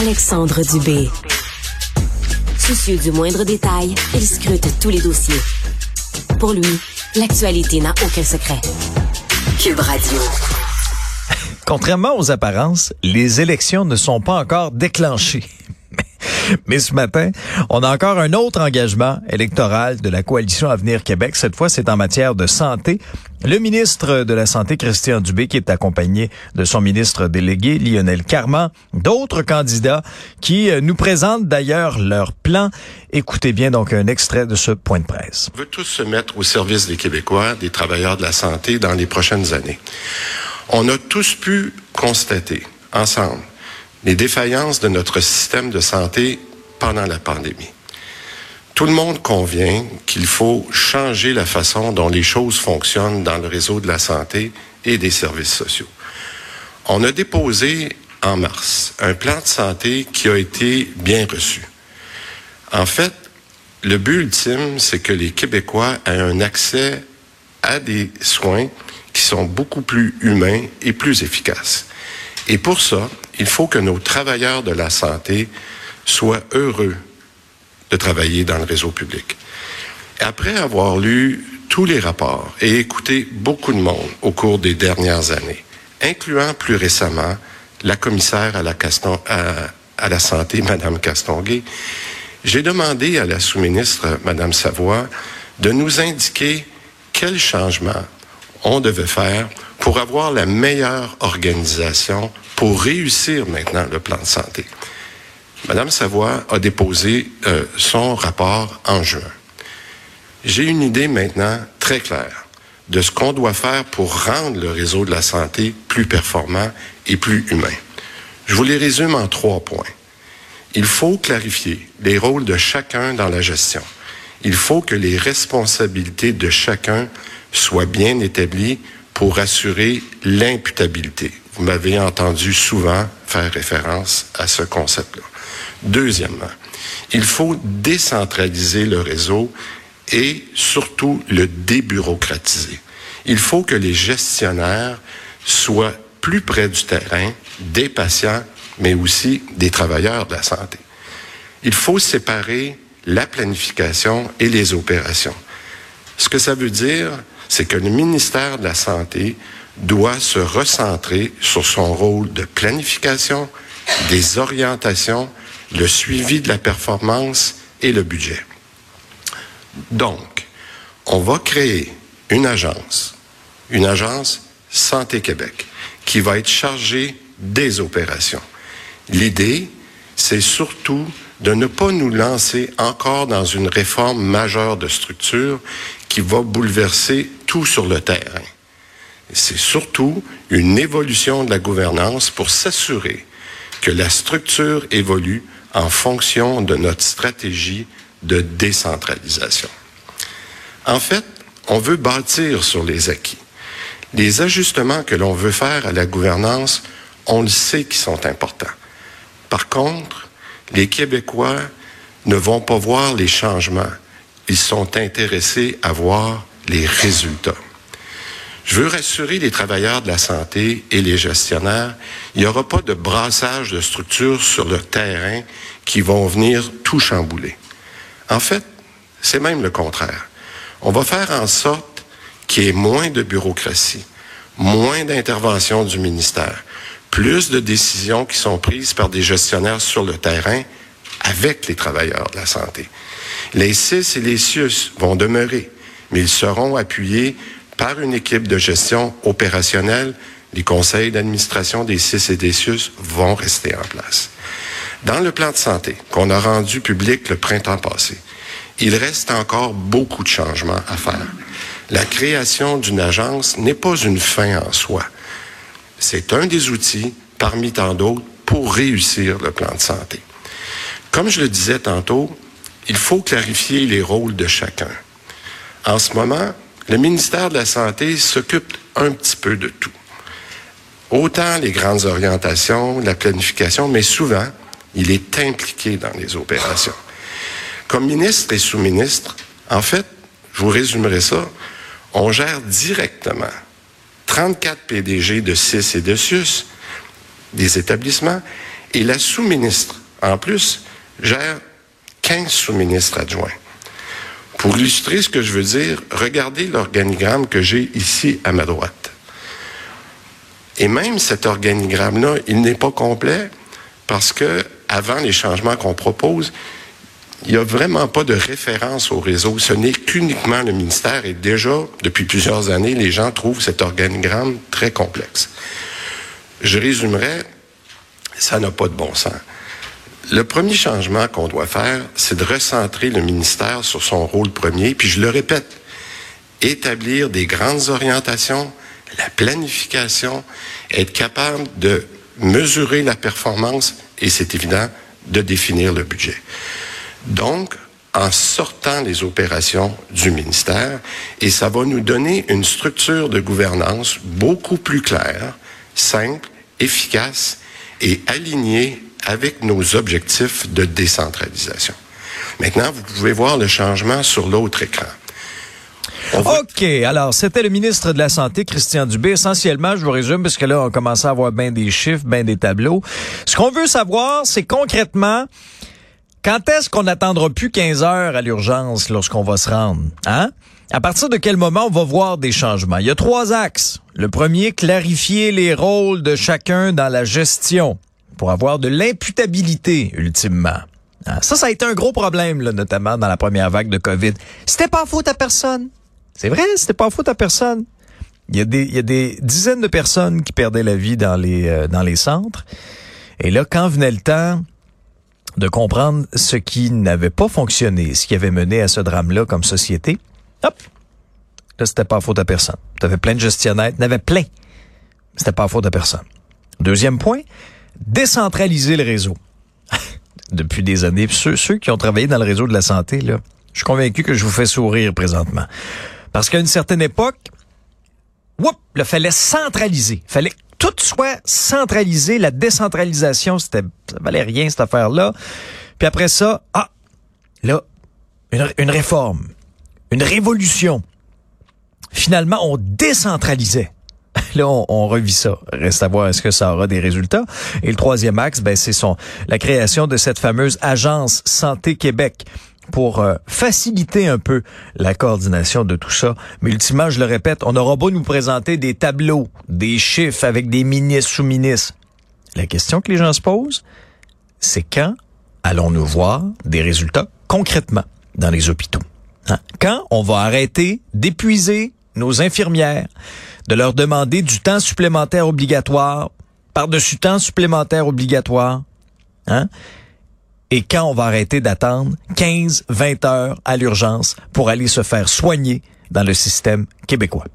Alexandre Dubé. Soucieux du moindre détail, il scrute tous les dossiers. Pour lui, l'actualité n'a aucun secret. Cube Radio. Contrairement aux apparences, les élections ne sont pas encore déclenchées. Mais ce matin, on a encore un autre engagement électoral de la coalition Avenir Québec. Cette fois, c'est en matière de santé. Le ministre de la Santé, Christian Dubé, qui est accompagné de son ministre délégué, Lionel Carman, d'autres candidats qui euh, nous présentent d'ailleurs leur plan. Écoutez bien donc un extrait de ce point de presse. On veut tous se mettre au service des Québécois, des travailleurs de la santé dans les prochaines années. On a tous pu constater ensemble les défaillances de notre système de santé pendant la pandémie. Tout le monde convient qu'il faut changer la façon dont les choses fonctionnent dans le réseau de la santé et des services sociaux. On a déposé en mars un plan de santé qui a été bien reçu. En fait, le but ultime, c'est que les Québécois aient un accès à des soins qui sont beaucoup plus humains et plus efficaces. Et pour ça, il faut que nos travailleurs de la santé soient heureux de travailler dans le réseau public. Après avoir lu tous les rapports et écouté beaucoup de monde au cours des dernières années, incluant plus récemment la commissaire à la, santé, Mme Castonguay, j'ai demandé à la sous-ministre, Mme Savoie, de nous indiquer quels changements on devait faire pour avoir la meilleure organisation pour réussir maintenant le plan de santé. Madame Savoie a déposé euh, son rapport en juin. J'ai une idée maintenant très claire de ce qu'on doit faire pour rendre le réseau de la santé plus performant et plus humain. Je vous les résume en trois points. Il faut clarifier les rôles de chacun dans la gestion. Il faut que les responsabilités de chacun soient bien établies pour assurer l'imputabilité. Vous m'avez entendu souvent faire référence à ce concept-là. Deuxièmement, il faut décentraliser le réseau et surtout le débureaucratiser. Il faut que les gestionnaires soient plus près du terrain, des patients, mais aussi des travailleurs de la santé. Il faut séparer la planification et les opérations. Ce que ça veut dire, c'est que le ministère de la Santé doit se recentrer sur son rôle de planification, des orientations, le suivi de la performance et le budget. Donc, on va créer une agence, une agence Santé Québec, qui va être chargée des opérations. L'idée, c'est surtout de ne pas nous lancer encore dans une réforme majeure de structure qui va bouleverser tout sur le terrain. C'est surtout une évolution de la gouvernance pour s'assurer que la structure évolue en fonction de notre stratégie de décentralisation. En fait, on veut bâtir sur les acquis. Les ajustements que l'on veut faire à la gouvernance, on le sait qu'ils sont importants. Par contre, les Québécois ne vont pas voir les changements ils sont intéressés à voir les résultats. Je veux rassurer les travailleurs de la santé et les gestionnaires, il n'y aura pas de brassage de structures sur le terrain qui vont venir tout chambouler. En fait, c'est même le contraire. On va faire en sorte qu'il y ait moins de bureaucratie, moins d'intervention du ministère, plus de décisions qui sont prises par des gestionnaires sur le terrain avec les travailleurs de la santé. Les CIS et les CIUS vont demeurer, mais ils seront appuyés par une équipe de gestion opérationnelle. Les conseils d'administration des CIS et des CIUS vont rester en place. Dans le plan de santé qu'on a rendu public le printemps passé, il reste encore beaucoup de changements à faire. La création d'une agence n'est pas une fin en soi. C'est un des outils, parmi tant d'autres, pour réussir le plan de santé. Comme je le disais tantôt, il faut clarifier les rôles de chacun. En ce moment, le ministère de la Santé s'occupe un petit peu de tout. Autant les grandes orientations, la planification, mais souvent, il est impliqué dans les opérations. Comme ministre et sous-ministre, en fait, je vous résumerai ça, on gère directement 34 PDG de CIS et de SUS, des établissements, Et la sous-ministre, en plus, gère 15 sous-ministres adjoints. Pour illustrer ce que je veux dire, regardez l'organigramme que j'ai ici à ma droite. Et même cet organigramme-là, il n'est pas complet parce que, avant les changements qu'on propose, il n'y a vraiment pas de référence au réseau. Ce n'est qu'uniquement le ministère et déjà, depuis plusieurs années, les gens trouvent cet organigramme très complexe. Je résumerai, ça n'a pas de bon sens. Le premier changement qu'on doit faire, c'est de recentrer le ministère sur son rôle premier, puis je le répète, établir des grandes orientations, la planification, être capable de mesurer la performance et c'est évident de définir le budget. Donc, en sortant les opérations du ministère, et ça va nous donner une structure de gouvernance beaucoup plus claire, simple, efficace et alignée avec nos objectifs de décentralisation. Maintenant, vous pouvez voir le changement sur l'autre écran. OK. Alors, c'était le ministre de la Santé, Christian Dubé. Essentiellement, je vous résume, parce que là, on commence à avoir bien des chiffres, bien des tableaux. Ce qu'on veut savoir, c'est concrètement, quand est-ce qu'on n'attendra plus 15 heures à l'urgence lorsqu'on va se rendre? Hein? À partir de quel moment on va voir des changements? Il y a trois axes. Le premier, clarifier les rôles de chacun dans la gestion pour avoir de l'imputabilité, ultimement. Hein? Ça, ça a été un gros problème, là, notamment dans la première vague de COVID. C'était pas faute à personne. C'est vrai, c'était pas faute à personne. Il y, a des, il y a des dizaines de personnes qui perdaient la vie dans les, euh, dans les centres. Et là, quand venait le temps de comprendre ce qui n'avait pas fonctionné, ce qui avait mené à ce drame-là comme société, hop, là, c'était pas faute à personne. Tu avais plein de gestionnaires, tu avais plein. C'était pas faute à personne. Deuxième point, décentraliser le réseau. Depuis des années, ceux, ceux qui ont travaillé dans le réseau de la santé, là, je suis convaincu que je vous fais sourire présentement. Parce qu'à une certaine époque, whoop, il fallait centraliser. fallait soit centralisé. La décentralisation, c'était, ça valait rien, cette affaire-là. Puis après ça, ah, là, une, une réforme, une révolution. Finalement, on décentralisait. Là, on, on, revit ça. Reste à voir est-ce que ça aura des résultats. Et le troisième axe, ben, c'est son la création de cette fameuse agence Santé Québec pour euh, faciliter un peu la coordination de tout ça. Mais ultimement, je le répète, on aura beau nous présenter des tableaux, des chiffres avec des ministres sous-ministres. La question que les gens se posent, c'est quand allons-nous voir des résultats concrètement dans les hôpitaux? Hein? Quand on va arrêter d'épuiser nos infirmières, de leur demander du temps supplémentaire obligatoire, par-dessus temps supplémentaire obligatoire, hein? Et quand on va arrêter d'attendre 15, 20 heures à l'urgence pour aller se faire soigner dans le système québécois.